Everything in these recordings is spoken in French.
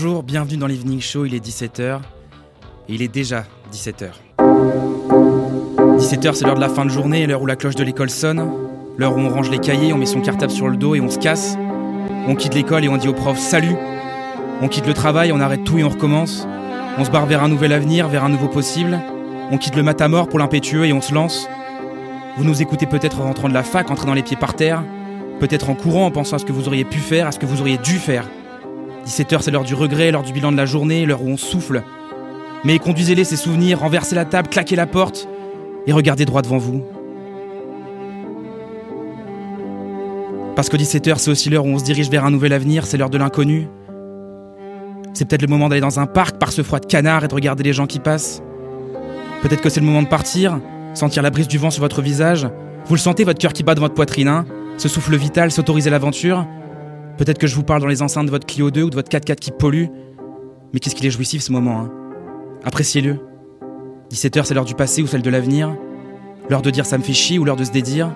Bonjour, bienvenue dans l'Evening Show, il est 17h. Et il est déjà 17h. 17h, c'est l'heure de la fin de journée, l'heure où la cloche de l'école sonne, l'heure où on range les cahiers, on met son cartable sur le dos et on se casse. On quitte l'école et on dit au prof salut. On quitte le travail, on arrête tout et on recommence. On se barre vers un nouvel avenir, vers un nouveau possible. On quitte le matamor pour l'impétueux et on se lance. Vous nous écoutez peut-être en rentrant de la fac, entrant les pieds par terre, peut-être en courant en pensant à ce que vous auriez pu faire, à ce que vous auriez dû faire. 17h, c'est l'heure du regret, l'heure du bilan de la journée, l'heure où on souffle. Mais conduisez-les ces souvenirs, renversez la table, claquez la porte et regardez droit devant vous. Parce que 17h, c'est aussi l'heure où on se dirige vers un nouvel avenir, c'est l'heure de l'inconnu. C'est peut-être le moment d'aller dans un parc par ce froid de canard et de regarder les gens qui passent. Peut-être que c'est le moment de partir, sentir la brise du vent sur votre visage. Vous le sentez, votre cœur qui bat dans votre poitrine, hein Ce souffle vital, s'autoriser l'aventure. Peut-être que je vous parle dans les enceintes de votre Clio 2 ou de votre 4x4 qui pollue. Mais qu'est-ce qu'il est jouissif ce moment, hein Appréciez-le. 17h, c'est l'heure du passé ou celle de l'avenir. L'heure de dire ça me fait chier ou l'heure de se dédire.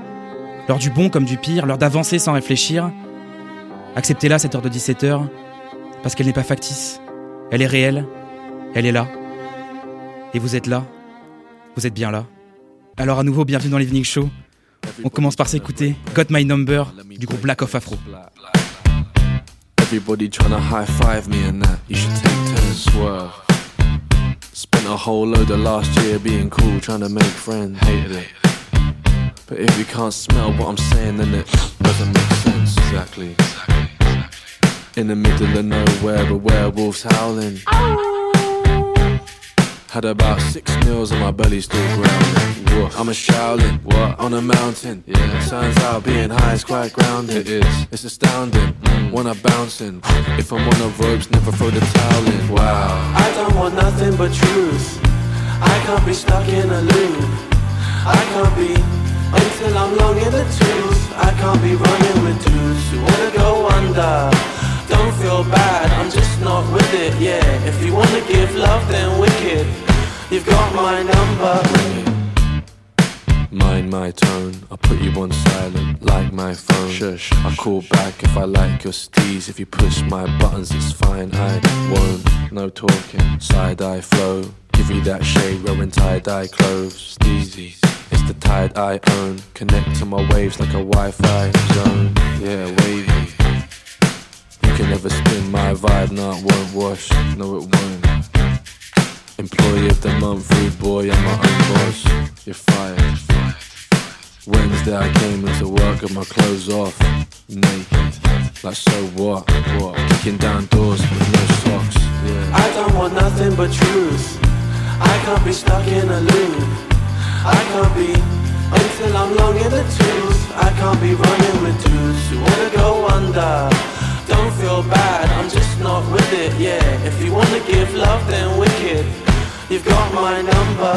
L'heure du bon comme du pire, l'heure d'avancer sans réfléchir. Acceptez-la, cette heure de 17h, parce qu'elle n'est pas factice. Elle est réelle. Elle est là. Et vous êtes là. Vous êtes bien là. Alors à nouveau, bienvenue dans l'Evening Show. On commence par s'écouter Got My Number du groupe Black of Afro. Everybody tryna high five me and that. You should take turns. Swerve. Spent a whole load of last year being cool, trying to make friends. Hated it. But if you can't smell what I'm saying, then it doesn't make sense. Exactly. In the middle of nowhere, a werewolf's howling. Oh. Had about six meals and my belly still growling. Woof. I'm a Shaolin, what? On a mountain. Yeah. Turns out being high is quite grounding. It is. It's astounding. Mm. When I'm bouncing. If I'm on the ropes, never throw the towel in. Wow. I don't want nothing but truth. I can't be stuck in a loop. I can't be until I'm long in the tooth. I can't be running with dudes who wanna go under. Don't feel bad, I'm just not with it, yeah. If you wanna give love, then wicked. You've got my number. Mind my tone, I put you on silent like my phone. Shush, I call back if I like your steez. If you push my buttons, it's fine. I won't, no talking. Side eye flow, give you that shade wearing tie dye clothes. Steezy, it's the tide I own. Connect to my waves like a Wi Fi zone. Yeah, wavy. Can never spin my vibe, no, it won't wash. No, it won't. Employee of the month, rude boy, I'm my own boss. You're fired. Wednesday I came into work with my clothes off, naked. Like so what? What? Kicking down doors with no socks. Yeah. I don't want nothing but truth. I can't be stuck in a loop. I can't be until I'm long in the tooth. I can't be running with dudes who wanna go under. Don't feel bad, I'm just not with it, yeah. If you wanna give love, then wicked. You've got my number.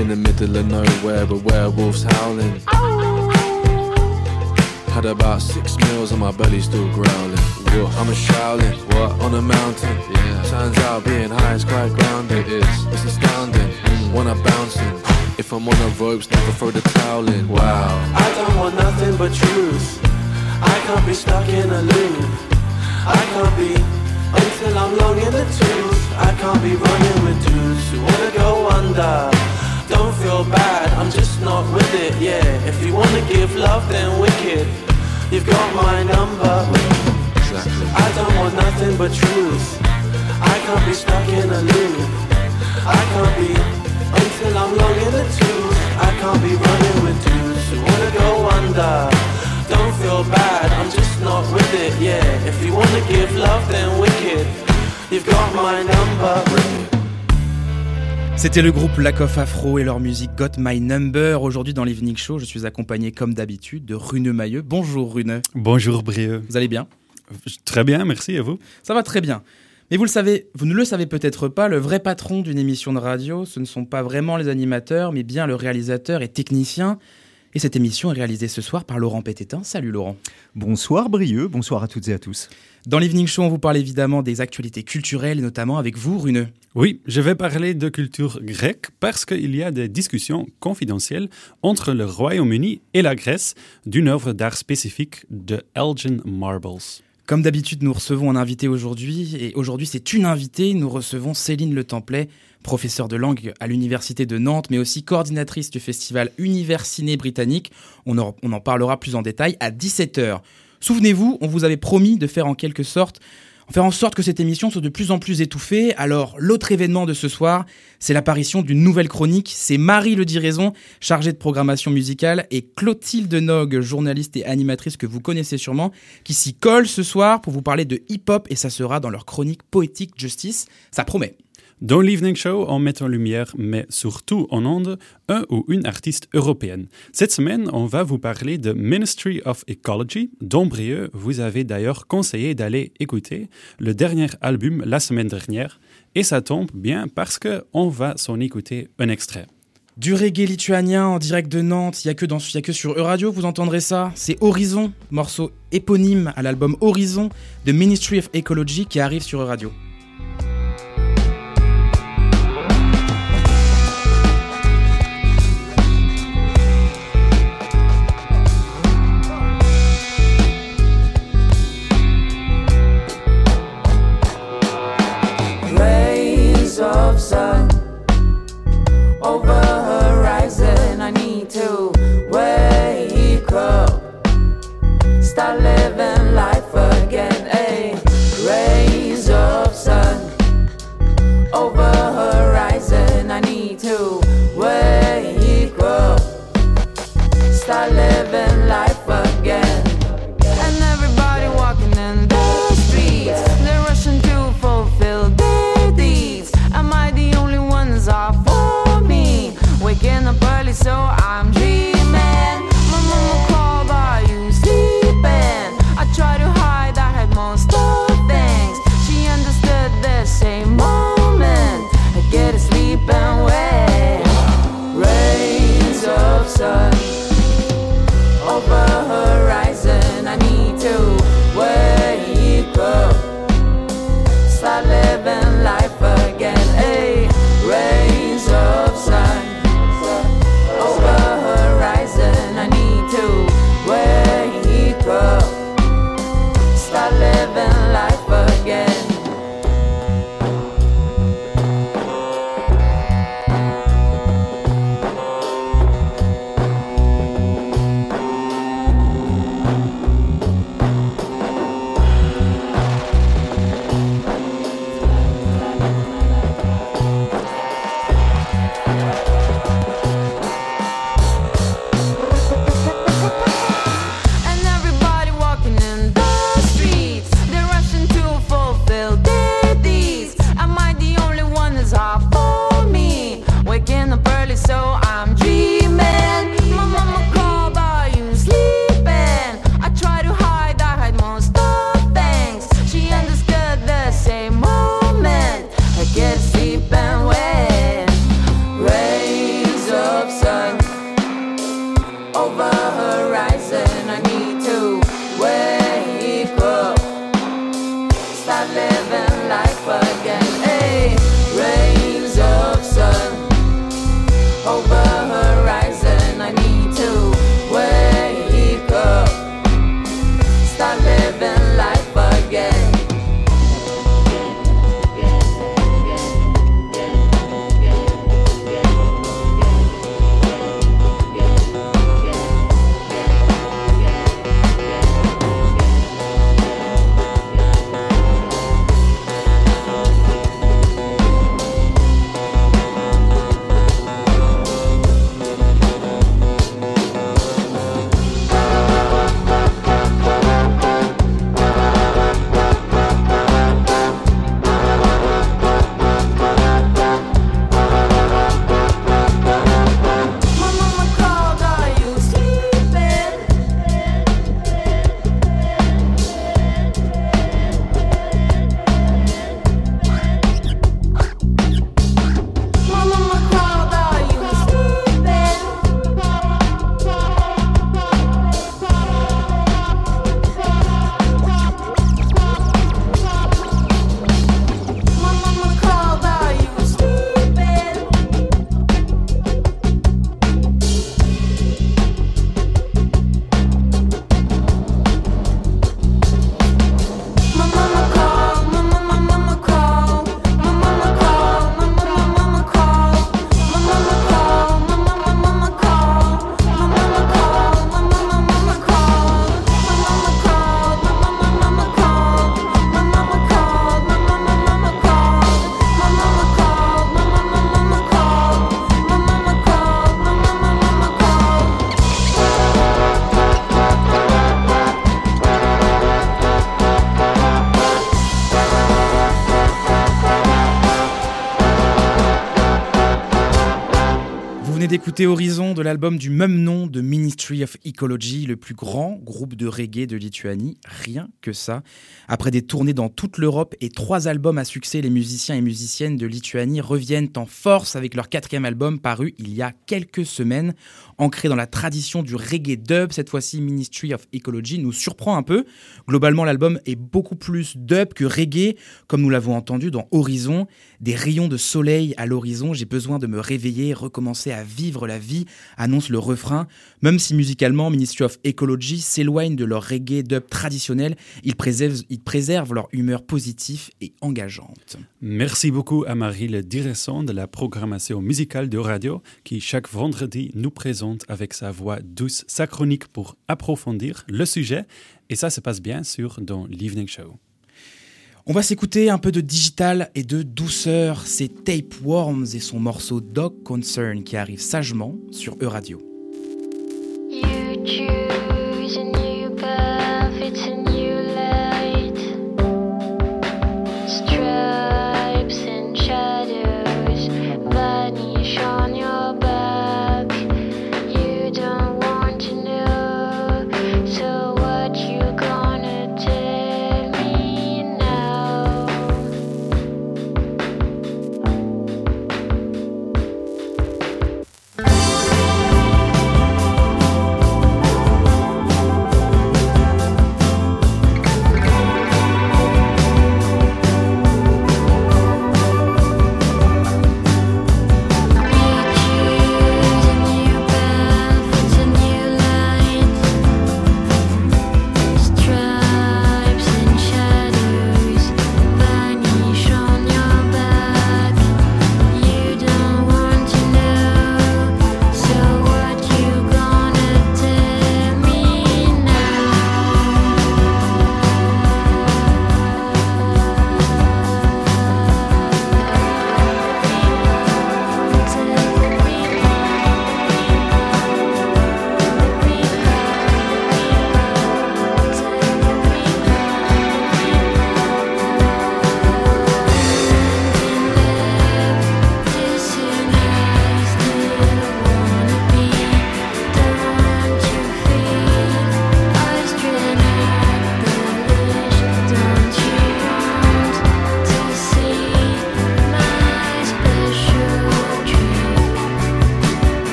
In the middle of nowhere, a werewolf's howling. Had about six meals and my belly still growling. Woof. I'm a Shaolin, what? On a mountain. Yeah. Turns out being high is quite grounding. It is. It's astounding. Mm. When I'm bouncing. If I'm on the ropes, never throw the towel in. Wow. I don't want nothing but truth. I can't be stuck in a loop. I can't be until I'm long in the tooth. I can't be running with dudes who wanna go under. Don't feel bad, I'm just not with it, yeah. If you wanna give love, then wicked. You've got my number. Exactly. I don't want nothing but truth. I can't be stuck in a loop. I can't be until I'm long in the tooth. I can't be running with dudes who wanna go under. Don't feel bad, I'm just not with it, yeah. If you wanna give love, then wicked. You've got my number. C'était le groupe Lack of Afro et leur musique Got My Number. Aujourd'hui dans l'Evening Show, je suis accompagné comme d'habitude de Rune Mailleux. Bonjour Rune. Bonjour Brieux. Vous allez bien? Très bien, merci et vous Ça va très bien. Mais vous le savez, vous ne le savez peut-être pas, le vrai patron d'une émission de radio, ce ne sont pas vraiment les animateurs, mais bien le réalisateur et technicien. Et cette émission est réalisée ce soir par Laurent Pététin. Salut Laurent. Bonsoir Brieux, bonsoir à toutes et à tous. Dans l'Evening Show, on vous parle évidemment des actualités culturelles, et notamment avec vous, Rune. Oui, je vais parler de culture grecque parce qu'il y a des discussions confidentielles entre le Royaume-Uni et la Grèce d'une œuvre d'art spécifique de Elgin Marbles. Comme d'habitude, nous recevons un invité aujourd'hui, et aujourd'hui c'est une invitée, nous recevons Céline Le Templet, professeure de langue à l'Université de Nantes, mais aussi coordinatrice du festival Univers Ciné Britannique. On en, on en parlera plus en détail à 17h. Souvenez-vous, on vous avait promis de faire en quelque sorte faire en sorte que cette émission soit de plus en plus étouffée. Alors, l'autre événement de ce soir, c'est l'apparition d'une nouvelle chronique. C'est Marie Le Diraison, chargée de programmation musicale, et Clotilde Nog, journaliste et animatrice que vous connaissez sûrement, qui s'y colle ce soir pour vous parler de hip-hop, et ça sera dans leur chronique Poétique Justice. Ça promet. Dans l'Evening Show, on met en lumière, mais surtout en onde, un ou une artiste européenne. Cette semaine, on va vous parler de Ministry of Ecology, dont Brieux vous avez d'ailleurs conseillé d'aller écouter le dernier album la semaine dernière. Et ça tombe bien parce qu'on va s'en écouter un extrait. Du reggae lituanien en direct de Nantes, il n'y a, que y a que sur Euradio, vous entendrez ça. C'est Horizon, morceau éponyme à l'album Horizon de Ministry of Ecology qui arrive sur Euradio. Oh, d'écouter Horizon de l'album du même nom de Ministry of Ecology, le plus grand groupe de reggae de Lituanie. Rien que ça. Après des tournées dans toute l'Europe et trois albums à succès, les musiciens et musiciennes de Lituanie reviennent en force avec leur quatrième album paru il y a quelques semaines. Ancré dans la tradition du reggae dub, cette fois-ci Ministry of Ecology nous surprend un peu. Globalement, l'album est beaucoup plus dub que reggae, comme nous l'avons entendu dans Horizon. Des rayons de soleil à l'horizon, j'ai besoin de me réveiller, recommencer à vivre la vie, annonce le refrain. Même si musicalement, Ministry of Ecology s'éloigne de leur reggae dub traditionnel, ils préservent, leur humeur positive et engageante. Merci beaucoup à Marie, le direction de la programmation musicale de radio, qui chaque vendredi nous présente avec sa voix douce sa chronique pour approfondir le sujet. Et ça se passe bien sûr dans l'Evening Show. On va s'écouter un peu de digital et de douceur. C'est Tape Worms et son morceau Dog Concern qui arrive sagement sur E-Radio.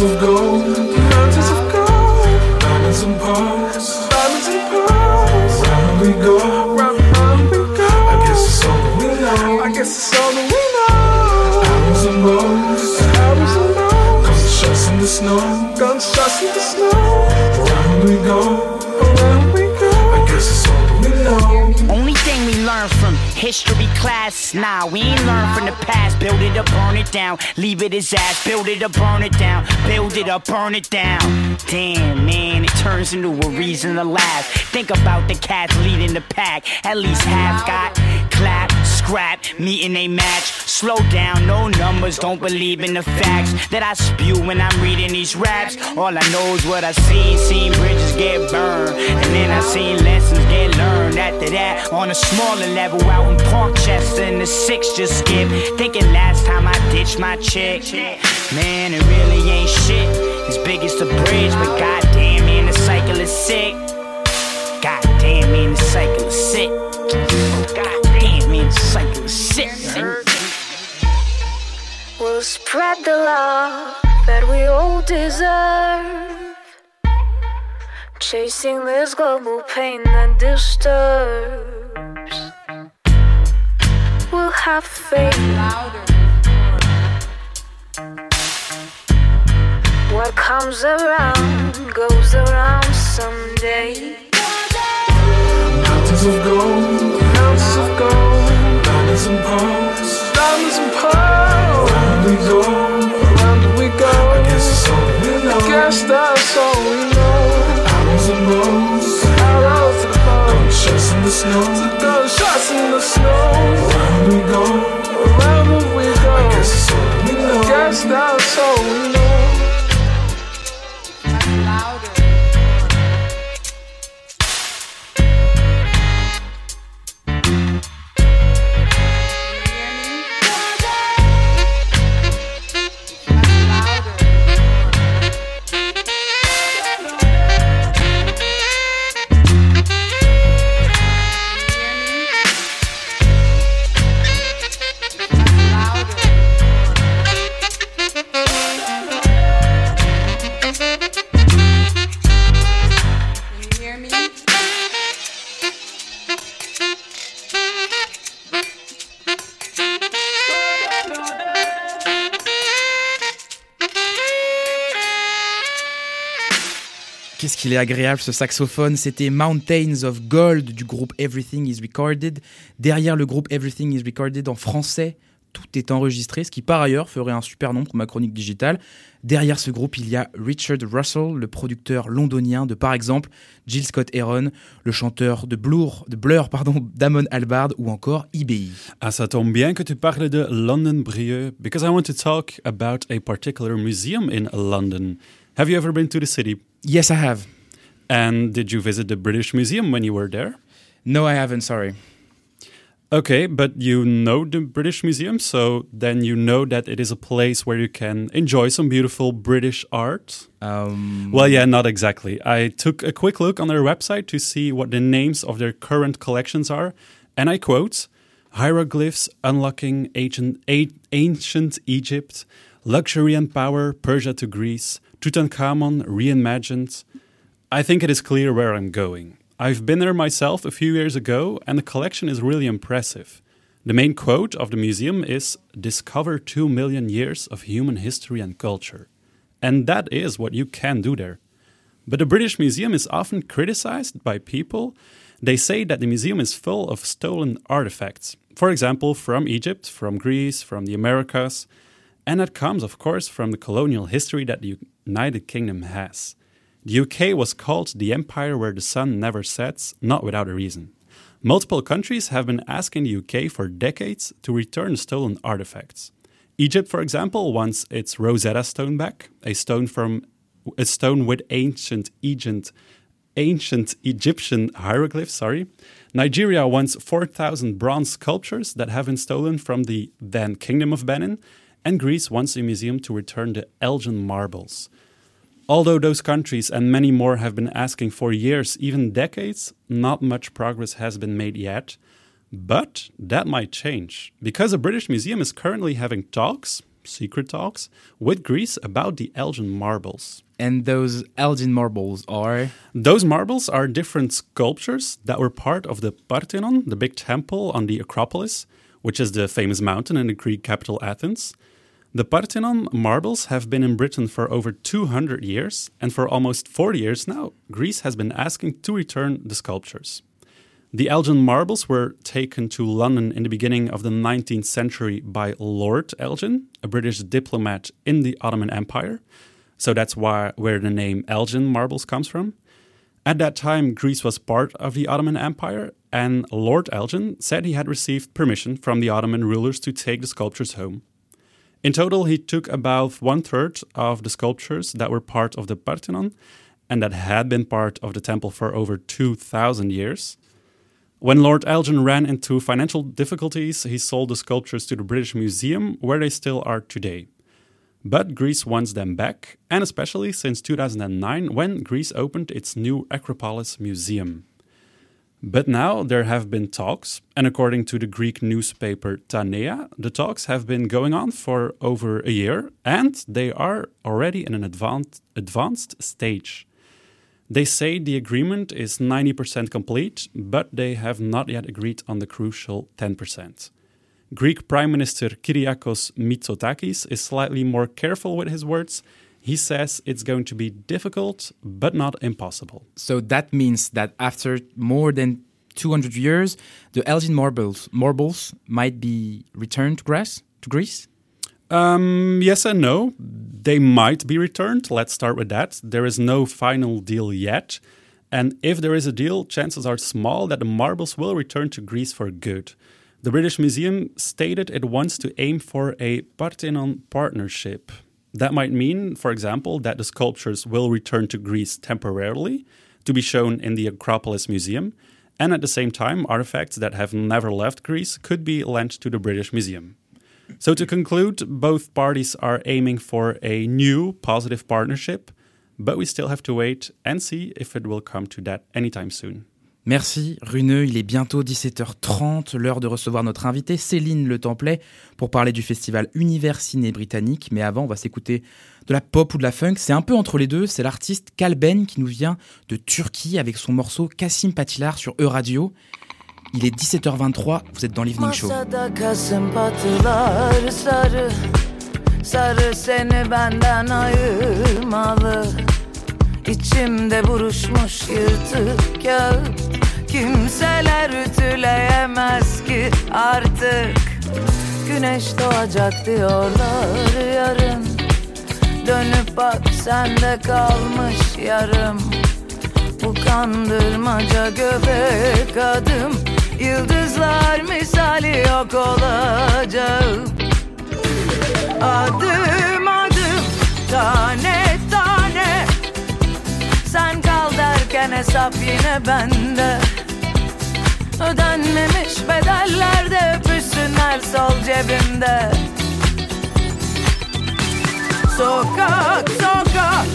Of gold, mountains of gold, diamonds and pearls, diamonds and pearls. Round we go, round, we go. I guess it's all that we know. I guess it's all that we know. Arrows and bows, arrows and bows. Gunshots in the snow, gunshots in the snow. Round we go, history class, nah, we ain't learn from the past. Build it up, burn it down, leave it as ass. Build it up, burn it down, build it up, burn it down. Damn, man, it turns into a reason to laugh. Think about the cats leading the pack. At least half got scrap, meeting a match. Slow down, no numbers, don't believe in the facts that I spew when I'm reading these raps. All I know is what I seen, seen bridges get burned, and then I seen lessons get learned. After that, on a smaller level, out in Parkchester in the six just skip. Thinking last time I ditched my chick, man, it really ain't shit. As big as the bridge, but goddamn, man, the cycle is sick. Goddamn, man, the cycle is sick. Goddamn, man, the cycle. We'll spread the love that we all deserve. Chasing this global pain that disturbs. We'll have faith. What comes around goes around someday. Mountains of gold, mountains of gold, diamonds and pearls, qu'il est agréable ce saxophone. C'était Mountains of Gold du groupe Everything is Recorded. Derrière le groupe Everything is Recorded en français, tout est enregistré, ce qui par ailleurs ferait un super nom pour ma chronique digitale. Derrière ce groupe, il y a Richard Russell, le producteur londonien de par exemple Jill Scott Heron, le chanteur de Blur, de Blur pardon, Damon Albarn ou encore IBI. Ah, ça tombe bien que tu parles de London Brieux, because I want to talk about a particular museum in London. Have you ever been to the city? Yes, I have. And did you visit the British Museum when you were there? No, I haven't, sorry. Okay, but you know the British Museum, so then you know that it is a place where you can enjoy some beautiful British art. Um, Well, yeah, not exactly. I took a quick look on their website to see what the names of their current collections are, and I quote Hieroglyphs unlocking ancient, ancient Egypt, luxury and power, Persia to Greece, Tutankhamun reimagined. I think it is clear where I'm going. I've been there myself a few years ago, and the collection is really impressive. The main quote of the museum is Discover two million years of human history and culture. And that is what you can do there. But the British Museum is often criticized by people. They say that the museum is full of stolen artifacts. For example, from Egypt, from Greece, from the Americas. And that comes, of course, from the colonial history that the United Kingdom has. The UK was called the empire where the sun never sets, not without a reason. Multiple countries have been asking the UK for decades to return stolen artifacts. Egypt, for example, wants its Rosetta Stone back, a stone from a stone with ancient Egypt, ancient Egyptian hieroglyphs. Sorry, Nigeria wants 4,000 bronze sculptures that have been stolen from the then Kingdom of Benin, and Greece wants a museum to return the Elgin marbles. Although those countries and many more have been asking for years, even decades, not much progress has been made yet. But that might change because the British Museum is currently having talks secret talks, with Greece about the Elgin marbles. And those Elgin marbles are. Those marbles are different sculptures that were part of the Parthenon, the big temple on the Acropolis, which is the famous mountain in the Greek capital Athens. The Parthenon marbles have been in Britain for over 200 years, and for almost 40 years now, Greece has been asking to return the sculptures. The Elgin marbles were taken to London in the beginning of the 19th century by Lord Elgin, a British diplomat in the Ottoman Empire. So that's why where the name Elgin marbles comes from. At that time, Greece was part of the Ottoman Empire, and Lord Elgin said he had received permission from the Ottoman rulers to take the sculptures home. In total, he took about one third of the sculptures that were part of the Parthenon and that had been part of the temple for over 2,000 years. When Lord Elgin ran into financial difficulties, he sold the sculptures to the British Museum, where they still are today. But Greece wants them back, and especially since 2009 when Greece opened its new Acropolis Museum. But now there have been talks, and according to the Greek newspaper Tanea, the talks have been going on for over a year and they are already in an advanced, advanced stage. They say the agreement is 90% complete, but they have not yet agreed on the crucial 10%. Greek Prime Minister Kyriakos Mitsotakis is slightly more careful with his words he says it's going to be difficult, but not impossible. So that means that after more than 200 years, the Elgin marbles, marbles might be returned to Greece? To Greece? Um, yes and no. They might be returned. Let's start with that. There is no final deal yet. And if there is a deal, chances are small that the marbles will return to Greece for good. The British Museum stated it wants to aim for a Parthenon partnership. That might mean, for example, that the sculptures will return to Greece temporarily to be shown in the Acropolis Museum, and at the same time, artifacts that have never left Greece could be lent to the British Museum. So, to conclude, both parties are aiming for a new positive partnership, but we still have to wait and see if it will come to that anytime soon. Merci Runeux, il est bientôt 17h30, l'heure de recevoir notre invitée Céline Le Templet pour parler du festival Univers Ciné britannique. Mais avant, on va s'écouter de la pop ou de la funk. C'est un peu entre les deux. C'est l'artiste Kalben qui nous vient de Turquie avec son morceau Kassim Patilar sur E-Radio. Il est 17h23, vous êtes dans l'Evening Show. İçimde buruşmuş yırtık kağıt. Kimseler ütüleyemez ki artık. Güneş doğacak diyorlar yarın. Dönüp bak sende kalmış yarım. Bu kandırmaca göbek adım. Yıldızlar misali yok olacağım Adım adım tane Sen kal derken hesap yine bende. Ödenmemiş bedeller de öpüşsünler sol cebimde. Sokak sokak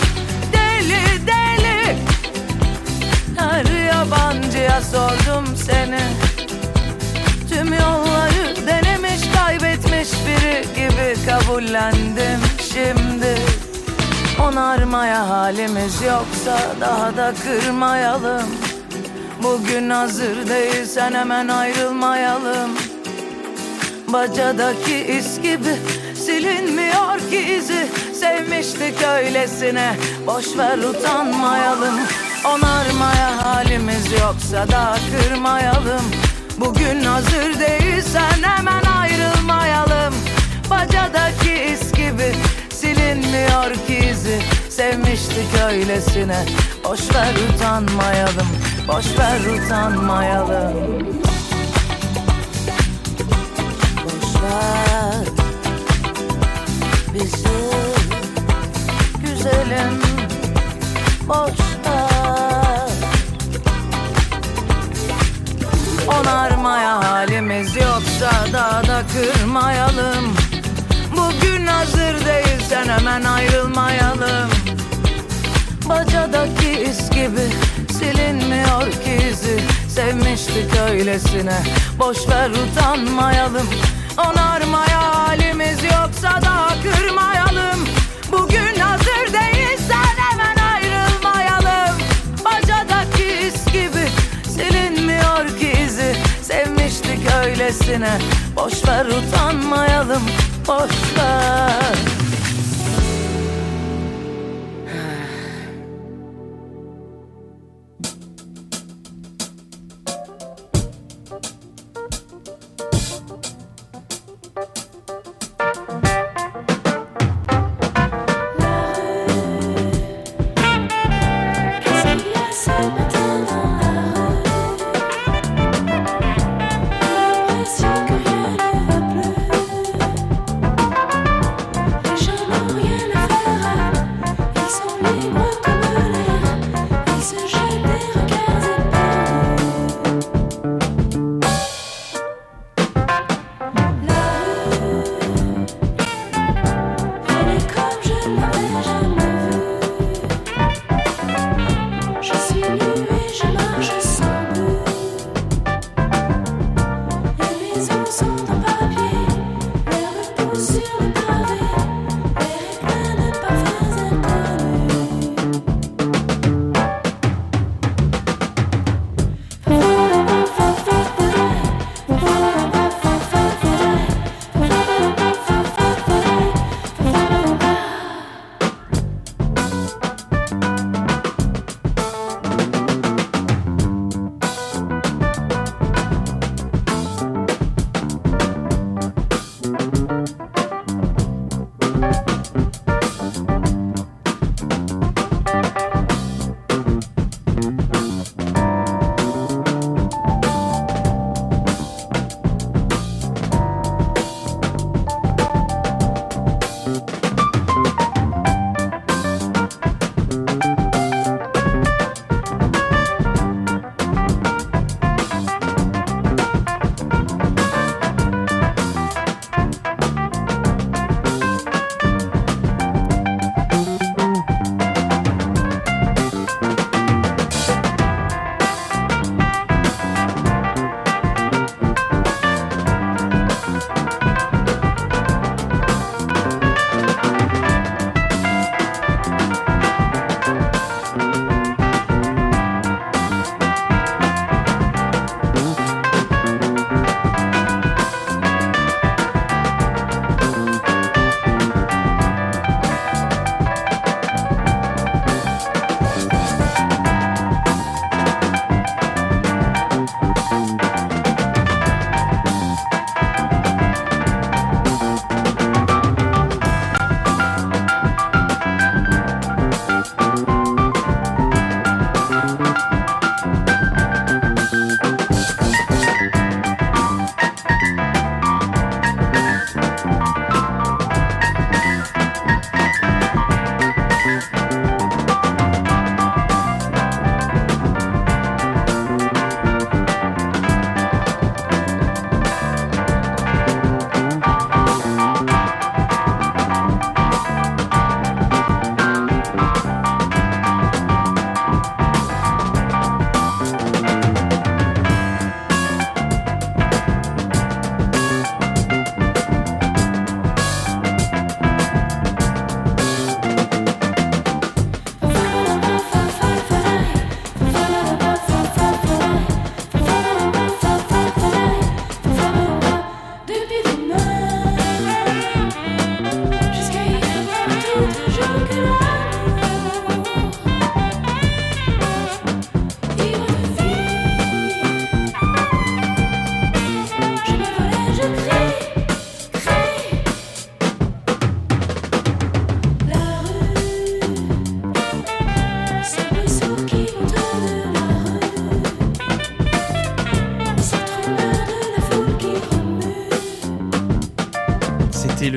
deli deli. Her yabancıya sordum seni. Tüm yolları denemiş kaybetmiş biri gibi kabullendim şimdi Onarmaya halimiz yoksa daha da kırmayalım. Bugün hazır değilsen hemen ayrılmayalım. Bacadaki iz gibi silinmiyor ki izi. Sevmiştik öylesine boş ver utanmayalım. Onarmaya halimiz yoksa daha kırmayalım. Bugün hazır değilsen hemen ayrılmayalım. Bacadaki iz gibi silinmiyor ki izi Sevmiştik öylesine. Boş ver utanmayalım Boş ver utanmayalım. Boş ver Bizi Güzelim. Boş ver. Onarmaya halimiz yoksa daha da kırmayalım Bugün hazır değilsen hemen ayrılmayalım. Bacadaki iz gibi silinmiyor ki izi. Sevmiştik öylesine. Boş ver utanmayalım. Onarmaya halimiz yoksa da kırmayalım. Bugün hazır değilsen hemen ayrılmayalım. Bacadaki iz gibi silinmiyor ki izi. Sevmiştik öylesine. Boş ver utanmayalım Ver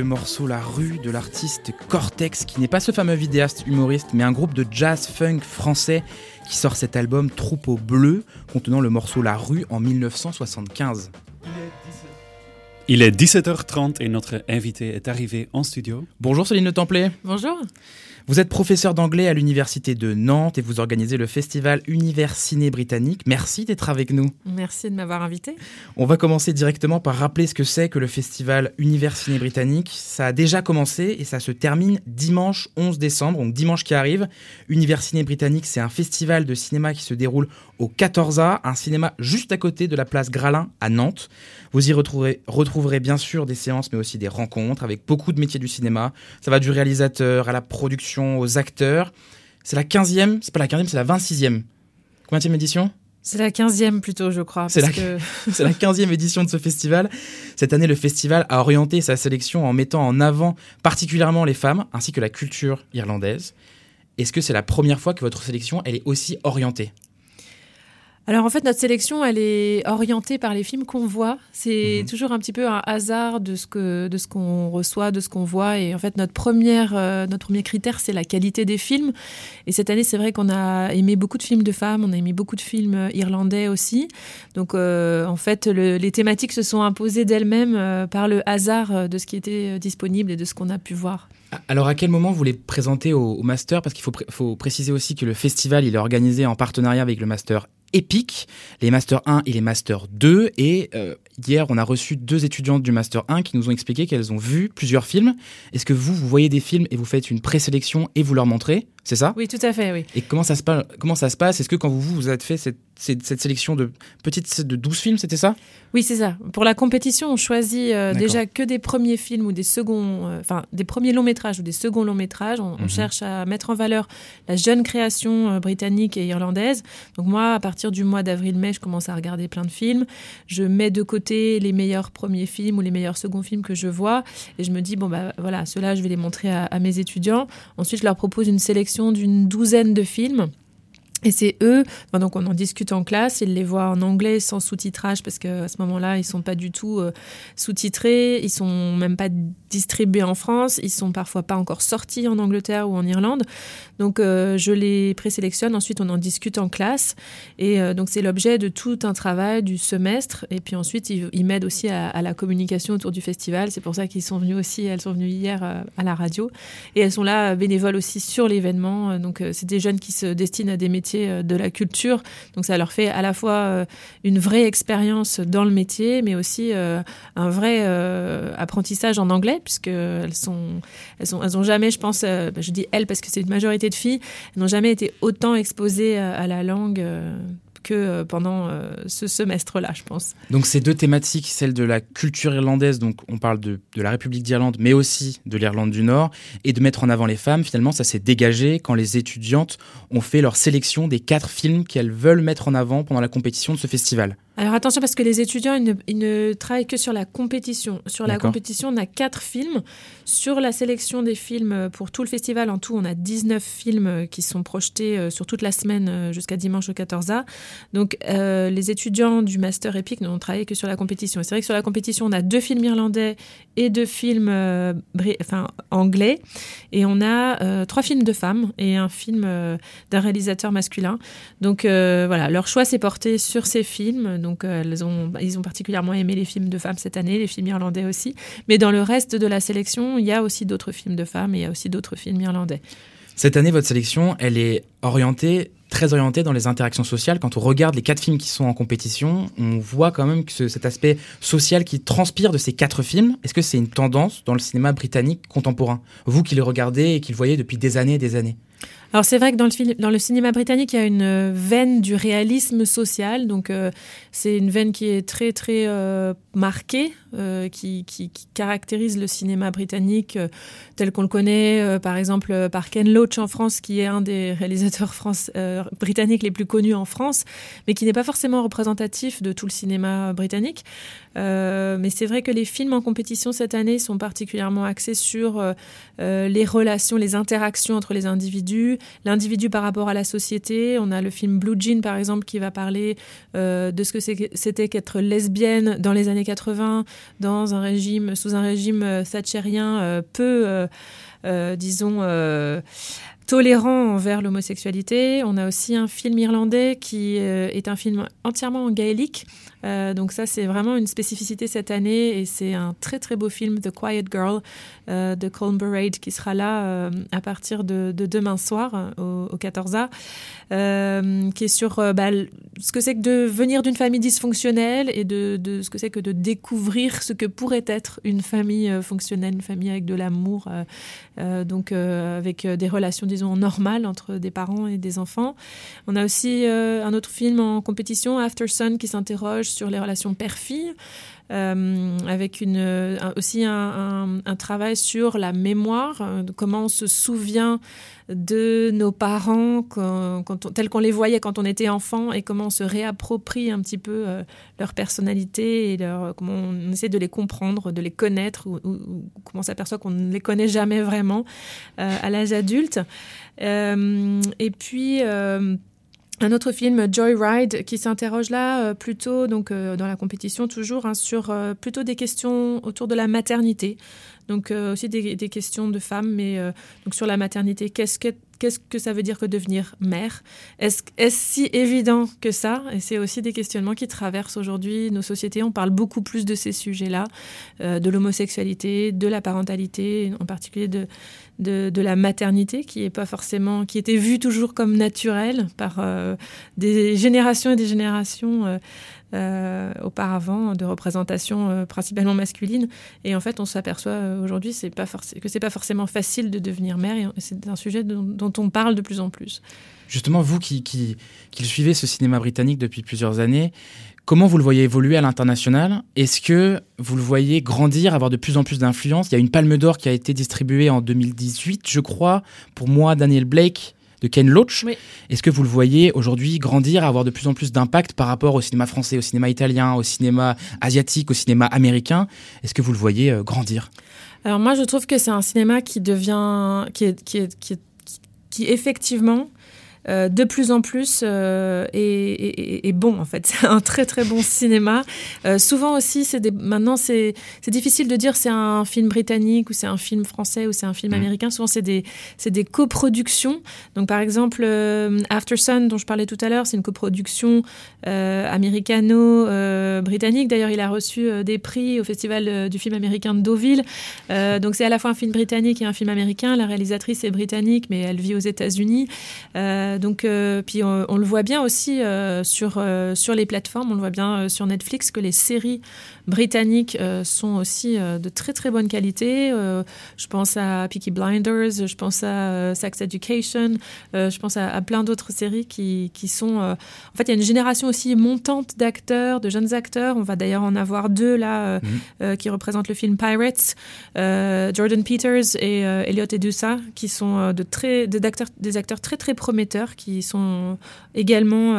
morceau La rue de l'artiste Cortex, qui n'est pas ce fameux vidéaste humoriste, mais un groupe de jazz funk français qui sort cet album Troupeau bleu, contenant le morceau La rue en 1975. Il est 17h30 et notre invité est arrivé en studio. Bonjour Céline Le Templé. Bonjour. Vous êtes professeur d'anglais à l'université de Nantes et vous organisez le festival Univers Ciné Britannique. Merci d'être avec nous. Merci de m'avoir invité. On va commencer directement par rappeler ce que c'est que le festival Univers Ciné Britannique. Ça a déjà commencé et ça se termine dimanche 11 décembre, donc dimanche qui arrive. Univers Ciné Britannique, c'est un festival de cinéma qui se déroule au 14A, un cinéma juste à côté de la place Gralin à Nantes. Vous y retrouverez, retrouverez bien sûr des séances mais aussi des rencontres avec beaucoup de métiers du cinéma. Ça va du réalisateur à la production, aux acteurs. C'est la 15e, c'est pas la 15e, c'est la 26e. Combien édition C'est la 15e plutôt, je crois. C'est la- que- la 15e édition de ce festival. Cette année, le festival a orienté sa sélection en mettant en avant particulièrement les femmes ainsi que la culture irlandaise. Est-ce que c'est la première fois que votre sélection elle est aussi orientée? Alors en fait, notre sélection, elle est orientée par les films qu'on voit. C'est Mhm. toujours un petit peu un hasard de ce que de ce qu'on reçoit, de ce qu'on voit. Et en fait, notre première euh, notre premier critère, c'est la qualité des films. Et cette année, c'est vrai qu'on a aimé beaucoup de films de femmes, on a aimé beaucoup de films irlandais aussi. Donc euh, en fait, le- les thématiques se sont imposées d'elles-mêmes euh, par le hasard de ce qui était disponible et de ce qu'on a pu voir. Alors, à quel moment vous les présentez au, au master? Parce qu'il faut, faut préciser aussi que le festival il est organisé en partenariat avec le master EPIC, les Master 1 et les Master 2. Et euh, hier, on a reçu deux étudiantes du Master 1 qui nous ont expliqué qu'elles ont vu plusieurs films. Est-ce que vous, vous voyez des films et vous faites une présélection et vous leur montrez? C'est ça? Oui, tout à fait, oui. Et comment ça se passe Comment ça se passe? Est-ce que quand vous vous avez fait cette, cette, cette sélection de petites de 12 films, c'était ça? Oui, c'est ça. Pour la compétition, on choisit euh, déjà que des premiers films ou des seconds, euh, enfin des premiers longs métrages ou des seconds longs métrages. On, on Mhm. cherche à mettre en valeur la jeune création euh, britannique et irlandaise. Donc moi, à partir du mois d'avril-mai, je commence à regarder plein de films. Je mets de côté les meilleurs premiers films ou les meilleurs seconds films que je vois et je me dis bon bah voilà, ceux-là, je vais les montrer à, à mes étudiants. Ensuite, je leur propose une sélection d'une douzaine de films. Et c'est eux, donc on en discute en classe, ils les voient en anglais sans sous-titrage parce qu'à ce moment-là, ils sont pas du tout euh, sous-titrés, ils sont même pas distribués en France, ils sont parfois pas encore sortis en Angleterre ou en Irlande. Donc euh, je les présélectionne, ensuite on en discute en classe et euh, donc c'est l'objet de tout un travail du semestre et puis ensuite ils, m'aident aussi à, la communication autour du festival. C'est pour ça qu'ils sont venus aussi, elles sont venues hier à la radio et elles sont là bénévoles aussi sur l'événement. Donc c'est des jeunes qui se destinent à des métiers euh, de la culture. Donc ça leur fait à la fois euh, une vraie expérience dans le métier, mais aussi euh, un vrai apprentissage en anglais, puisque elles sont, elles ont, elles ont jamais, je pense, bah, je dis elles parce que c'est une majorité de filles, n'ont jamais été autant exposées à la langue. Euh, pendant euh, ce semestre-là, je pense. Donc ces deux thématiques, celle de la culture irlandaise, donc on parle de, de la République d'Irlande, mais aussi de l'Irlande du Nord, et de mettre en avant les femmes, finalement ça s'est dégagé quand les étudiantes ont fait leur sélection des quatre films qu'elles veulent mettre en avant pendant la compétition de ce festival. Alors attention parce que les étudiants, ils ne, ils ne travaillent que sur la compétition. Sur la compétition, on a quatre films. Sur la sélection des films euh, pour tout le festival, en tout, on a 19 films euh, qui sont projetés euh, sur toute la semaine jusqu'à dimanche au 14A. Donc euh, les étudiants du Master Epic n'ont travaillé que sur la compétition. C'est vrai que sur la compétition, on a deux films irlandais et deux films euh, enfin, anglais. Et on a euh, trois films de femmes et un film d'un réalisateur masculin. Donc voilà, leur choix s'est porté sur ces films. Donc euh, elles ont, ils ont particulièrement aimé les films de femmes cette année, les films irlandais aussi. Mais dans le reste de la sélection, il y a aussi d'autres films de femmes et il y a aussi d'autres films irlandais. Cette année, votre sélection, elle est orientée, très orientée dans les interactions sociales. Quand on regarde les quatre films qui sont en compétition, on voit quand même que ce- cet aspect social qui transpire de ces quatre films. Est-ce que c'est une tendance dans le cinéma britannique contemporain? Vous qui le regardez et qui le voyez depuis des années et des années? Alors c'est vrai que dans le, cinéma britannique, il y a une euh, veine du réalisme social. Donc euh, c'est une veine qui est très très euh, marquée, qui, qui- caractérise le cinéma britannique tel qu'on le connaît, par exemple par Ken Loach en France, qui est un des réalisateurs britanniques les plus connus en France, mais qui n'est pas forcément représentatif de tout le cinéma britannique. Mais c'est vrai que les films en compétition cette année sont particulièrement axés sur les relations, les interactions entre les individus, l'individu par rapport à la société. On a le film Blue Jean, par exemple, qui va parler euh, de ce que c'était qu'être lesbienne dans les années 80, dans un régime, sous un régime euh, thatchérien euh, peu, disons, tolérant envers l'homosexualité. On a aussi un film irlandais qui euh, est un film entièrement en gaélique. Euh, donc ça, c'est vraiment une spécificité cette année et c'est un très très beau film, The Quiet Girl, euh, de Colm Burrade, qui sera là à partir de, de demain soir au, au 14A, euh, qui est sur bah, ce que c'est que de venir d'une famille dysfonctionnelle et de, de ce que c'est que de découvrir ce que pourrait être une famille fonctionnelle, une famille avec de l'amour, donc avec des relations, disons, normales entre des parents et des enfants. On a aussi euh, un autre film en compétition, After Sun, qui s'interroge sur les relations père-fille. Euh, avec une, euh, aussi un, un- un travail sur la mémoire, euh, comment on se souvient de nos parents quand, tels qu'on les voyait quand on était enfant et comment on se réapproprie un petit peu euh, leur personnalité et leur, comment on essaie de les comprendre, de les connaître ou, ou- ou comment on s'aperçoit qu'on ne les connaît jamais vraiment euh, à l'âge adulte. Et puis un autre film, Joyride, qui s'interroge là euh, plutôt, donc euh, dans la compétition toujours, hein, sur euh, plutôt des questions autour de la maternité. Donc aussi des, questions de femmes, mais donc sur la maternité, qu'est-ce que qu'est-ce que ça veut dire que devenir mère? Est-ce est si évident que ça? Et c'est aussi des questionnements qui traversent aujourd'hui nos sociétés. On parle beaucoup plus de ces sujets-là, de l'homosexualité, de la parentalité, en particulier de, de, de la maternité, qui est pas forcément, qui était vue toujours comme naturelle par euh, des générations et des générations. Euh, auparavant de représentation euh, principalement masculine. Et en fait on s'aperçoit euh, aujourd'hui c'est pas que c'est pas forcément facile de devenir mère et c'est un sujet dont, on parle de plus en plus. Justement, vous qui, qui, qui suivez, ce cinéma britannique depuis plusieurs années, comment vous le voyez évoluer à l'international? Est-ce que vous le voyez grandir, avoir de plus en plus d'influence? Il y a une palme d'or qui a été distribuée en 2018, je crois, pour moi, Daniel Blake de Ken Loach. Oui. Est-ce que vous le voyez aujourd'hui grandir, avoir de plus en plus d'impact par rapport au cinéma français, au cinéma italien, au cinéma asiatique, au cinéma américain? Est-ce que vous le voyez euh, grandir? Alors moi je trouve que c'est un cinéma qui devient qui est qui est, qui, est- qui- qui effectivement euh, de plus en plus euh, est, est- est bon en fait. C'est un très très bon cinéma. Euh, souvent aussi, c'est des, maintenant c'est c'est difficile de dire c'est un film britannique ou c'est un film français ou c'est un film Mhm. américain. Souvent c'est des c'est des coproductions. Donc par exemple euh, After Sun dont je parlais tout à l'heure, c'est une coproduction euh, américano-britannique. D'ailleurs, il a reçu euh, des prix au festival euh, du film américain de Deauville. Euh, donc c'est à la fois un film britannique et un film américain. La réalisatrice est britannique, mais elle vit aux États-Unis. Euh, donc euh, puis on, on le voit bien aussi euh, sur euh, sur les plateformes. On le voit bien euh, sur Netflix que les séries britanniques euh, sont aussi euh, de très très bonne qualité. Euh, je pense à Peaky Blinders, je pense à Sex Education, je pense à, à plein d'autres séries qui qui sont. en fait, il y a une génération aussi montante d'acteurs, de jeunes acteurs. On va d'ailleurs en avoir deux là Mhm. qui représentent le film Pirates, Jordan Peters et Elliot Edusa, qui sont de très, de- d'acteurs, des acteurs très très prometteurs, qui sont également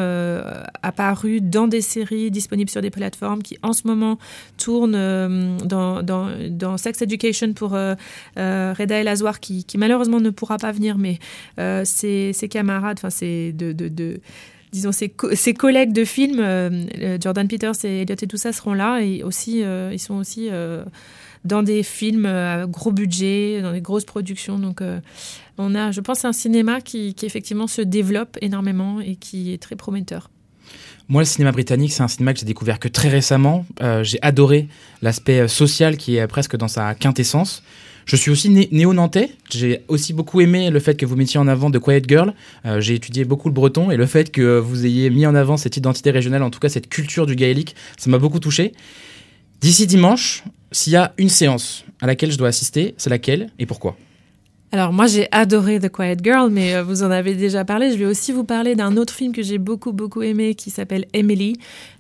apparus dans des séries disponibles sur des plateformes, qui en ce moment tournent euh, dans, dans, dans Sex Education pour euh, euh, Reda El Azwar, qui, malheureusement ne pourra pas venir, mais ses, ses camarades, enfin ses de, de, disons ses, co- collègues de film, Jordan Peters et Elliot et tout ça seront là et aussi ils sont aussi dans des films à gros budget, dans des grosses productions. Donc on a, je pense, un cinéma qui, qui effectivement se développe énormément et qui est très prometteur. Moi, le cinéma britannique, c'est un cinéma que j'ai découvert que très récemment. Euh, j'ai adoré l'aspect euh, social qui est presque dans sa quintessence. Je suis aussi né- néo-nantais. J'ai aussi beaucoup aimé le fait que vous mettiez en avant The Quiet Girl. Euh, j'ai étudié beaucoup le breton et le fait que vous ayez mis en avant cette identité régionale, en tout cas cette culture du gaélique, ça m'a beaucoup touché. D'ici dimanche, s'il y a une séance à laquelle je dois assister, c'est laquelle et pourquoi? Alors moi j'ai adoré The Quiet Girl, mais euh, vous en avez déjà parlé. Je vais aussi vous parler d'un autre film que j'ai beaucoup beaucoup aimé qui s'appelle Emily,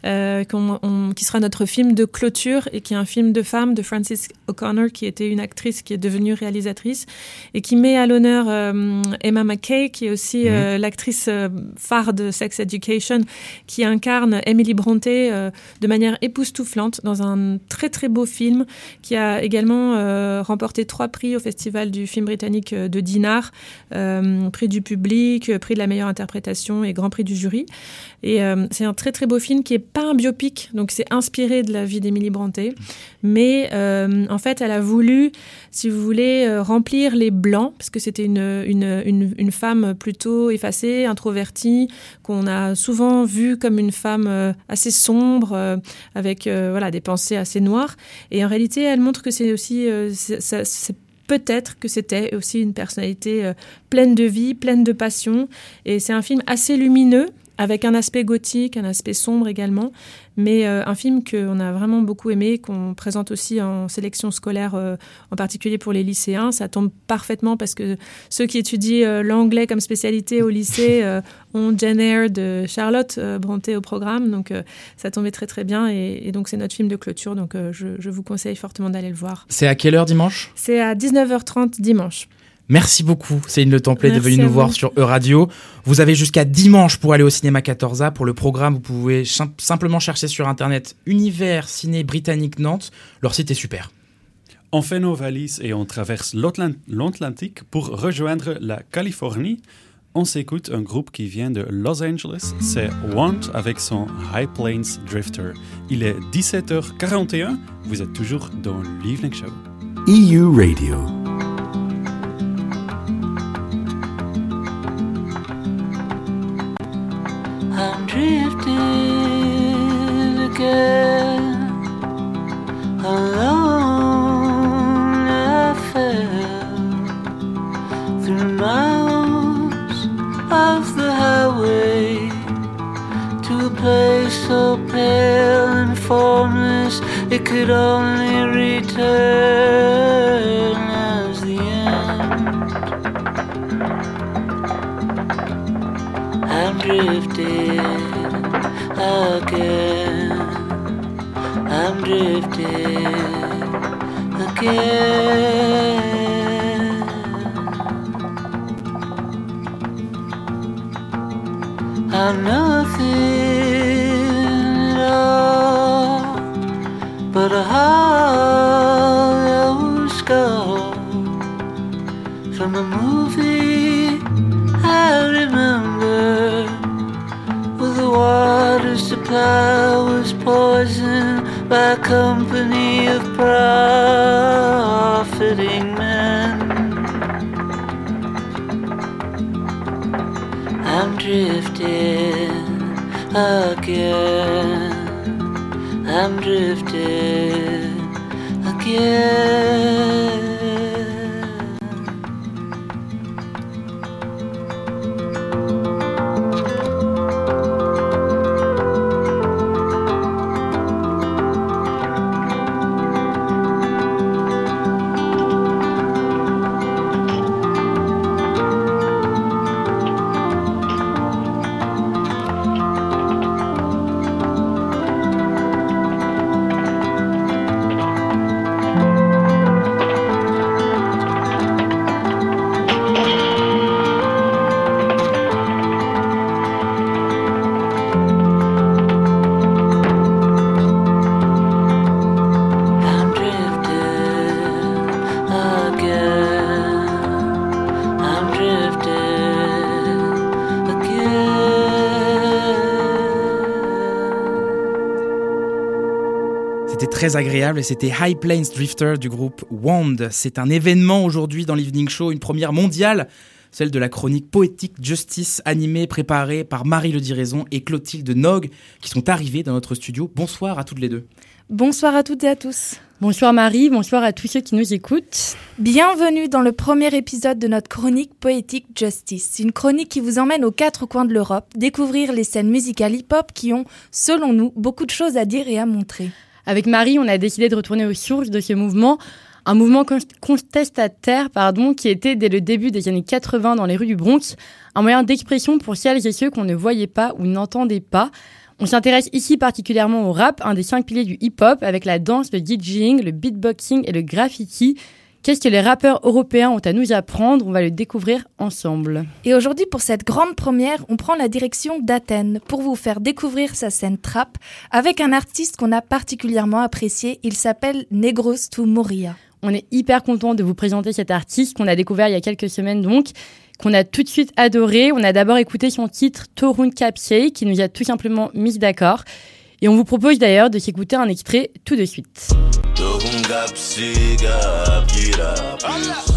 euh, on- qui sera notre film de clôture et qui est un film de femme de Frances O'Connor qui était une actrice qui est devenue réalisatrice et qui met à l'honneur euh, Emma McKay qui est aussi euh, l'actrice phare de Sex Education qui incarne Emily Brontë euh, de manière époustouflante dans un très très beau film qui a également remporté trois prix au Festival du film britannique euh, de Dinard, euh, prix du public, euh, prix de la meilleure interprétation et grand prix du jury. Et c'est un très très beau film qui est pas un biopic, donc c'est inspiré de la vie d'Émilie Brontë, mais en fait elle a voulu, si vous voulez, remplir les blancs parce que c'était une, une, une, femme plutôt effacée, introvertie, qu'on a souvent vue comme une femme assez sombre, avec voilà des pensées assez noires. Et en réalité, elle montre que c'est aussi peut-être que c'était aussi une personnalité euh, pleine de vie, pleine de passion. Et c'est un film assez lumineux, avec un aspect gothique, un aspect sombre également, mais euh, un film qu'on a vraiment beaucoup aimé, qu'on présente aussi en sélection scolaire, euh, en particulier pour les lycéens. Ça tombe parfaitement parce que ceux qui étudient euh, l'anglais comme spécialité au lycée ont Jane Eyre de Charlotte Brontë au programme, donc ça tombait très très bien. Et, et donc c'est notre film de clôture, donc je, je vous conseille fortement d'aller le voir. C'est à quelle heure dimanche? C'est à 19h30 dimanche. Merci beaucoup, Céline Le d'être Merci venue à nous voir sur E-Radio. Vous avez jusqu'à dimanche pour aller au cinéma 14A. Pour le programme, vous pouvez sim- simplement chercher sur Internet Univers Ciné Britannique Nantes. Leur site est super. On fait nos valises et on traverse l'Atlan- l'Atlantique pour rejoindre la Californie. On s'écoute un groupe qui vient de Los Angeles, c'est Want avec son High Plains Drifter. Il est 17h41, vous êtes toujours dans l'Evening Show. EU Radio. I'm drifting again alone. I fell through miles of the highway to a place so pale and formless it could only return I'm drifting again. I'm drifting again. I'm nothing at all but a by company of profiting men. I'm drifting again. I'm drifting again. Et c'était High Plains Drifter du groupe Wand. C'est un événement aujourd'hui dans l'Evening Show, une première mondiale, celle de la chronique poétique Justice animée, préparée par Marie Le Diraison et Clotilde Nog qui sont arrivées dans notre studio. Bonsoir à toutes les deux. Bonsoir à toutes et à tous. Bonsoir Marie, bonsoir à tous ceux qui nous écoutent. Bienvenue dans le premier épisode de notre chronique poétique Justice, une chronique qui vous emmène aux quatre coins de l'Europe, découvrir les scènes musicales hip-hop qui ont, selon nous, beaucoup de choses à dire et à montrer. Avec Marie, on a décidé de retourner aux sources de ce mouvement, un mouvement con- contestataire pardon, qui était dès le début des années 80 dans les rues du Bronx, un moyen d'expression pour celles et ceux qu'on ne voyait pas ou n'entendait pas. On s'intéresse ici particulièrement au rap, un des cinq piliers du hip-hop, avec la danse, le DJing, le beatboxing et le graffiti. Qu'est-ce que les rappeurs européens ont à nous apprendre? On va le découvrir ensemble. Et aujourd'hui, pour cette grande première, on prend la direction d'Athènes pour vous faire découvrir sa scène trap avec un artiste qu'on a particulièrement apprécié. Il s'appelle Negros to Moria. On est hyper content de vous présenter cet artiste qu'on a découvert il y a quelques semaines donc, qu'on a tout de suite adoré. On a d'abord écouté son titre Torun Kapsei qui nous a tout simplement mis d'accord. Et on vous propose d'ailleurs de s'écouter un extrait tout de suite. kapsika kirapis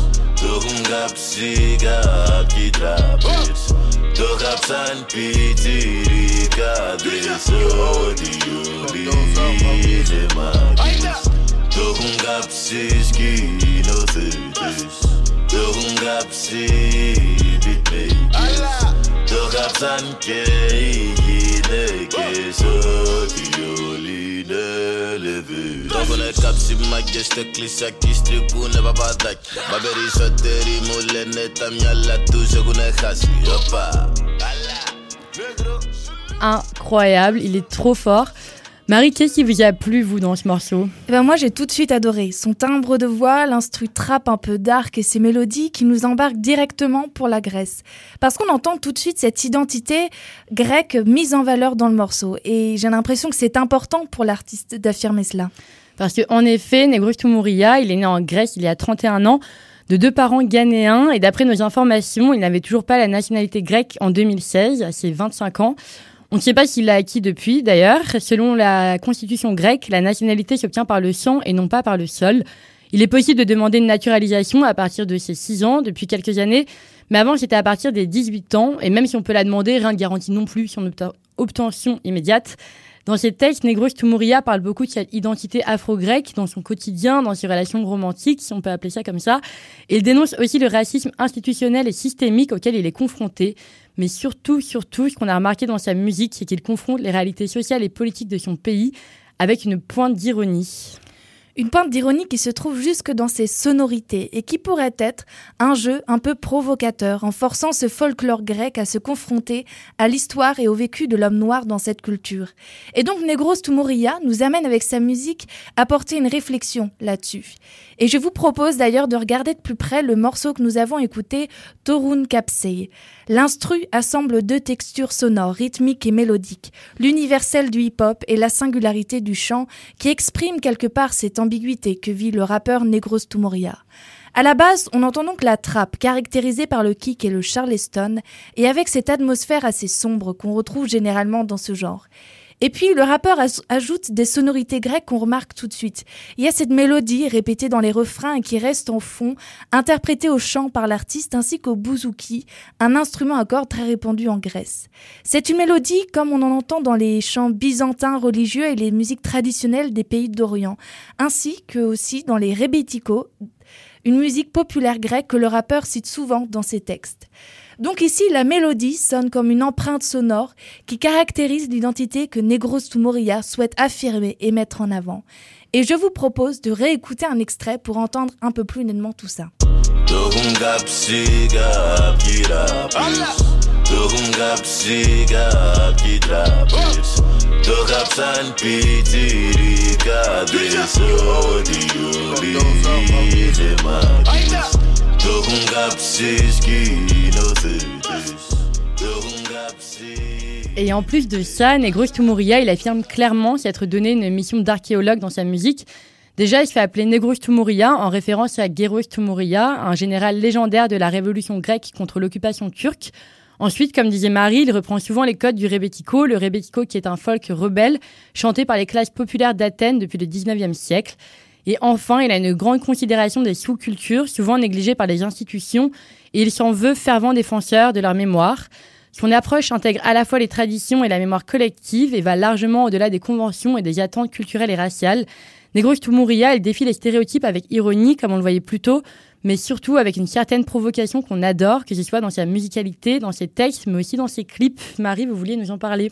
Dokun kapsika kirapis Do kapsan pitiri kades Odi yobize madis Dokun kapsis kino tedes Dokun kapsi bitmeyis Do kapsan keyi Incroyable, il est trop fort. Marie, qu'est-ce qui vous a plu, vous, dans ce morceau? Eh ben moi, j'ai tout de suite adoré. Son timbre de voix, l'instru trap un peu dark et ses mélodies qui nous embarquent directement pour la Grèce. Parce qu'on entend tout de suite cette identité grecque mise en valeur dans le morceau. Et j'ai l'impression que c'est important pour l'artiste d'affirmer cela. Parce qu'en effet, Negros Mouria, il est né en Grèce il y a 31 ans de deux parents ghanéens et d'après nos informations, il n'avait toujours pas la nationalité grecque en 2016, à ses 25 ans. On ne sait pas s'il l'a acquis depuis, d'ailleurs. Selon la constitution grecque, la nationalité s'obtient par le sang et non pas par le sol. Il est possible de demander une naturalisation à partir de ses 6 ans, depuis quelques années, mais avant c'était à partir des 18 ans, et même si on peut la demander, rien ne garantit non plus son obtention immédiate. Dans ses textes, Negros Tumouria parle beaucoup de cette identité afro-grecque dans son quotidien, dans ses relations romantiques, si on peut appeler ça comme ça. Il dénonce aussi le racisme institutionnel et systémique auquel il est confronté. Mais surtout, surtout, ce qu'on a remarqué dans sa musique, c'est qu'il confronte les réalités sociales et politiques de son pays avec une pointe d'ironie. Une pointe d'ironie qui se trouve jusque dans ses sonorités et qui pourrait être un jeu un peu provocateur en forçant ce folklore grec à se confronter à l'histoire et au vécu de l'homme noir dans cette culture. Et donc Negros Tumouria nous amène avec sa musique à porter une réflexion là-dessus. Et je vous propose d'ailleurs de regarder de plus près le morceau que nous avons écouté, Torun Kapsei. L'instru assemble deux textures sonores, rythmiques et mélodiques, l'universel du hip-hop et la singularité du chant qui exprime quelque part cette ambiguïté que vit le rappeur Negros Tumoria. À la base, on entend donc la trappe, caractérisée par le kick et le charleston, et avec cette atmosphère assez sombre qu'on retrouve généralement dans ce genre. Et puis le rappeur ajoute des sonorités grecques qu'on remarque tout de suite. Il y a cette mélodie répétée dans les refrains et qui reste en fond, interprétée au chant par l'artiste ainsi qu'au bouzouki, un instrument à cordes très répandu en Grèce. C'est une mélodie comme on en entend dans les chants byzantins religieux et les musiques traditionnelles des pays d'Orient, ainsi que aussi dans les rebetiko, une musique populaire grecque que le rappeur cite souvent dans ses textes. Donc ici, la mélodie sonne comme une empreinte sonore qui caractérise l'identité que Negros Tumoria souhaite affirmer et mettre en avant. Et je vous propose de réécouter un extrait pour entendre un peu plus nettement tout ça. Et en plus de ça, Negros Tumouria, il affirme clairement s'être donné une mission d'archéologue dans sa musique. Déjà, il se fait appeler Negros Tumouria en référence à Geros Tumouria, un général légendaire de la révolution grecque contre l'occupation turque. Ensuite, comme disait Marie, il reprend souvent les codes du rebetiko, le rebetiko qui est un folk rebelle chanté par les classes populaires d'Athènes depuis le 19e siècle. Et enfin, il a une grande considération des sous-cultures, souvent négligées par les institutions, et il s'en veut fervent défenseur de leur mémoire. Son approche intègre à la fois les traditions et la mémoire collective et va largement au-delà des conventions et des attentes culturelles et raciales. Negros Tumouria, il défie les stéréotypes avec ironie, comme on le voyait plus tôt, mais surtout avec une certaine provocation qu'on adore, que ce soit dans sa musicalité, dans ses textes, mais aussi dans ses clips. Marie, vous vouliez nous en parler?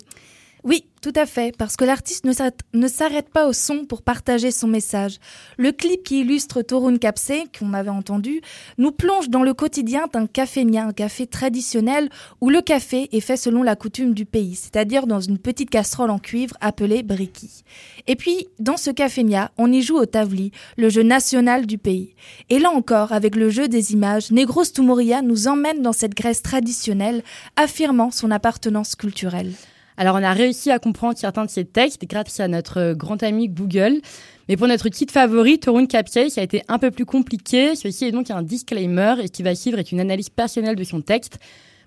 Oui, tout à fait, parce que l'artiste ne s'arrête pas au son pour partager son message. Le clip qui illustre Torun Kapse, qu'on avait entendu, nous plonge dans le quotidien d'un cafénia, un café traditionnel où le café est fait selon la coutume du pays, c'est-à-dire dans une petite casserole en cuivre appelée briki. Et puis, dans ce cafénia, on y joue au tavli, le jeu national du pays. Et là encore, avec le jeu des images, Negros Tumoria nous emmène dans cette Grèce traditionnelle, affirmant son appartenance culturelle. Alors on a réussi à comprendre certains de ces textes grâce à notre grand ami Google. Mais pour notre titre favori, Torun Capsier, ça a été un peu plus compliqué. Ceci est donc un disclaimer et ce qui va suivre est une analyse personnelle de son texte.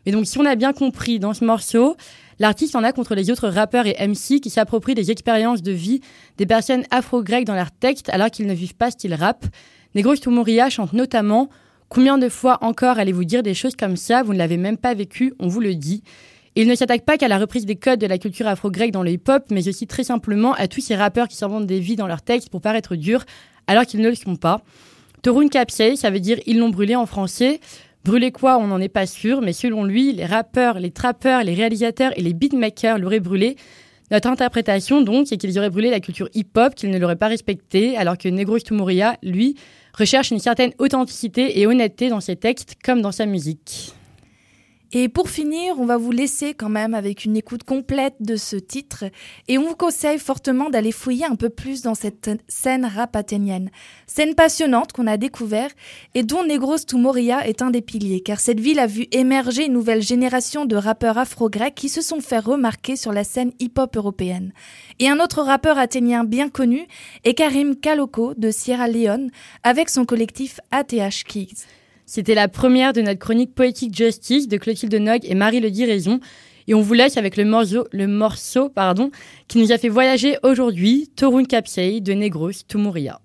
Mais donc si on a bien compris dans ce morceau, l'artiste en a contre les autres rappeurs et MC qui s'approprient des expériences de vie des personnes afro-grecques dans leurs textes alors qu'ils ne vivent pas style rap. Negros Tumoria chante notamment Combien de fois encore allez-vous dire des choses comme ça? Vous ne l'avez même pas vécu, on vous le dit. Il ne s'attaque pas qu'à la reprise des codes de la culture afro-grecque dans le hip-hop, mais aussi très simplement à tous ces rappeurs qui s'inventent des vies dans leurs textes pour paraître durs, alors qu'ils ne le sont pas. Torun Capsier, ça veut dire ils l'ont brûlé en français. Brûler quoi, on n'en est pas sûr, mais selon lui, les rappeurs, les trappeurs, les réalisateurs et les beatmakers l'auraient brûlé. Notre interprétation, donc, c'est qu'ils auraient brûlé la culture hip-hop, qu'ils ne l'auraient pas respectée, alors que Negros Tumoria, lui, recherche une certaine authenticité et honnêteté dans ses textes comme dans sa musique. Et pour finir, on va vous laisser quand même avec une écoute complète de ce titre et on vous conseille fortement d'aller fouiller un peu plus dans cette scène rap athénienne. Scène passionnante qu'on a découvert et dont Negros Tumoria est un des piliers car cette ville a vu émerger une nouvelle génération de rappeurs afro-grecs qui se sont fait remarquer sur la scène hip-hop européenne. Et un autre rappeur athénien bien connu est Karim Kaloko de Sierra Leone avec son collectif ATH Keys. C'était la première de notre chronique Poétique Justice de Clotilde Nog et Marie Le Raison. Et on vous laisse avec le morceau, le morceau pardon, qui nous a fait voyager aujourd'hui, Torun Capsei de Negros Tumuria.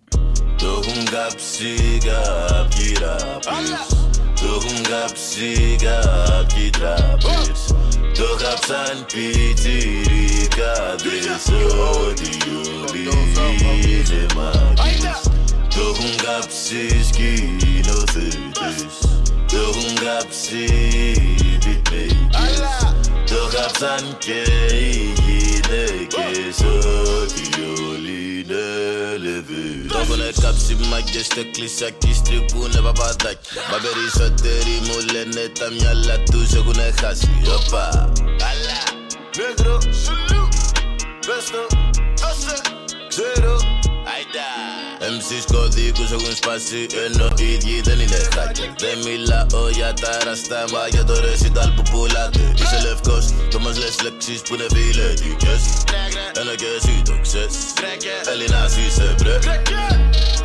Το έχουν κάψει σκηνοθέτες Το έχουν κάψει beatmakers Το κάψαν και οι γυναίκες Ότι όλοι είναι λεβείς Το έχουνε κάψει μάγκες στο κλεισάκι Στρίβουνε παπαδάκι Μα περισσότεροι μου λένε τα μυαλά τους έχουνε χάσει Οπα, καλά, νέγρο, σουλού, Βέστο Άσε ξέρω, αϊντα MC's κωδίκους έχουν σπάσει ενώ οι ίδιοι δεν είναι hacker Δεν μιλάω για τα ραστάμα για το recital που πουλάτε. Είσαι λευκός και όμως λες λέξεις που είναι φιλετικές Ενώ και εσύ το ξέρεις. Έλληνας είσαι μπρε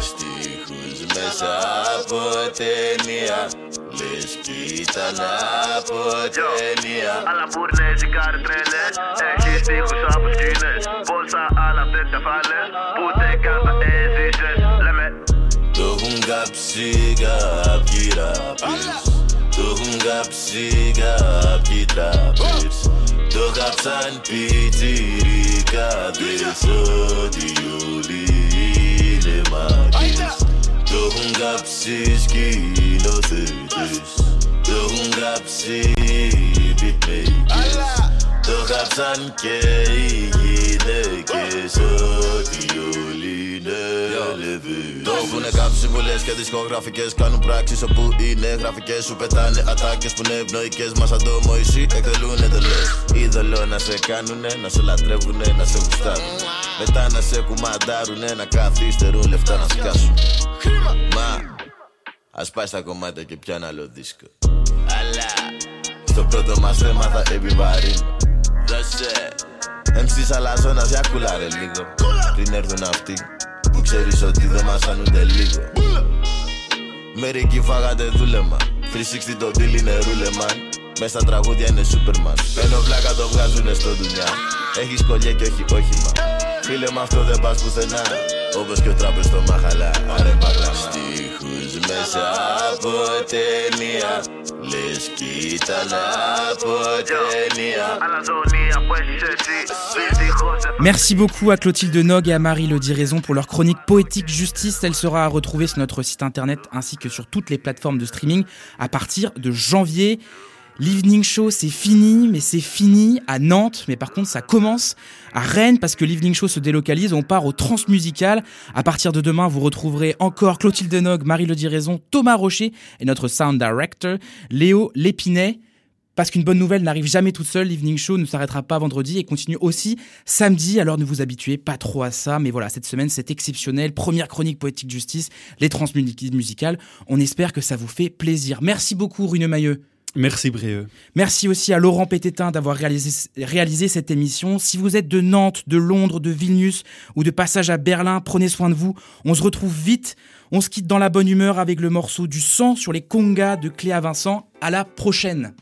Στίχους μέσα από ταινία. Λες κι ήταν από ταινία. Αλλά μπουρνέζικα ρε τρέλες Έχεις στίχους από σκηνές. Πόσα άλλα δεν τα φάλες. Που δεν κάψει κάποιοι ραπείς Το έχουν κάψει κάποιοι τραπείς Το κάψαν πιτσιρικάδες Ότι όλοι είναι μάκες Το έχουν κάψει σκηνοθέτες Το έχουν κάψει beatmakers Το κάψαν και οι γυναίκες Ότι όλοι είναι λεβείς Το έχουνε κάψει βουλές και δισκογραφικές Κάνουν πράξεις όπου είναι γραφικές. Σου πετάνε ατάκες που είναι ευνοϊκές. Μας σαν το Μωυσή εκτελούν εντελές Είδωλο να σε κάνουνε, να σε λατρεύουνε, να σε γουστάρουν Μετά να σε κουμαντάρουνε, να καθυστερούν λεφτά να σκάσουν. Μα, ας πάει στα κομμάτια και πιάνε άλλο δίσκο. Αλλά, στο πρώτο μας θέμα θα επιβαρύνω Δώσε! MC's αλαζόνας για κουλάρε λίγο. Πριν έρθουν αυτοί που ξέρεις ότι δεν μας φανούνται λίγο. Μερικοί φάγατε δούλεμα. 360 το deal είναι ρούλεμαν Μες στα τραγούδια είναι Superman. Ενώ βλάκα το βγάζουνε στο δουλειά. Έχεις κολλιέ και όχι όχημα Φίλε με αυτό δεν πας πουθενά Όπως και ο τράπεζ στο μαχαλά Άρε παγλάμα Στίχους μέσα από ταινία Λες κι ήταν από ταινία Αλαζονία που έχεις εσύ Δυστυχώς Merci beaucoup à Clotilde Nog et à Marie Le Raison pour leur chronique poétique justice. Elle sera à retrouver sur notre site internet ainsi que sur toutes les plateformes de streaming à partir de janvier. L'Evening Show, c'est fini, mais c'est fini à Nantes. Mais par contre, ça commence à Rennes parce que l'Evening Show se délocalise. On part au Transmusical. À partir de demain, vous retrouverez encore Clotilde Nog, Marie Le Raison, Thomas Rocher et notre sound director, Léo Lépinet. Parce qu'une bonne nouvelle n'arrive jamais toute seule, l'Evening Show ne s'arrêtera pas vendredi et continue aussi samedi, alors ne vous habituez pas trop à ça, mais voilà, cette semaine c'est exceptionnel, première chronique poétique justice, les transmusicales, on espère que ça vous fait plaisir. Merci beaucoup Rune Mailleux. Merci Brieux. Merci aussi à Laurent Pététin d'avoir réalisé, réalisé cette émission. Si vous êtes de Nantes, de Londres, de Vilnius ou de passage à Berlin, prenez soin de vous. On se retrouve vite. On se quitte dans la bonne humeur avec le morceau du sang sur les congas de Cléa Vincent. À la prochaine.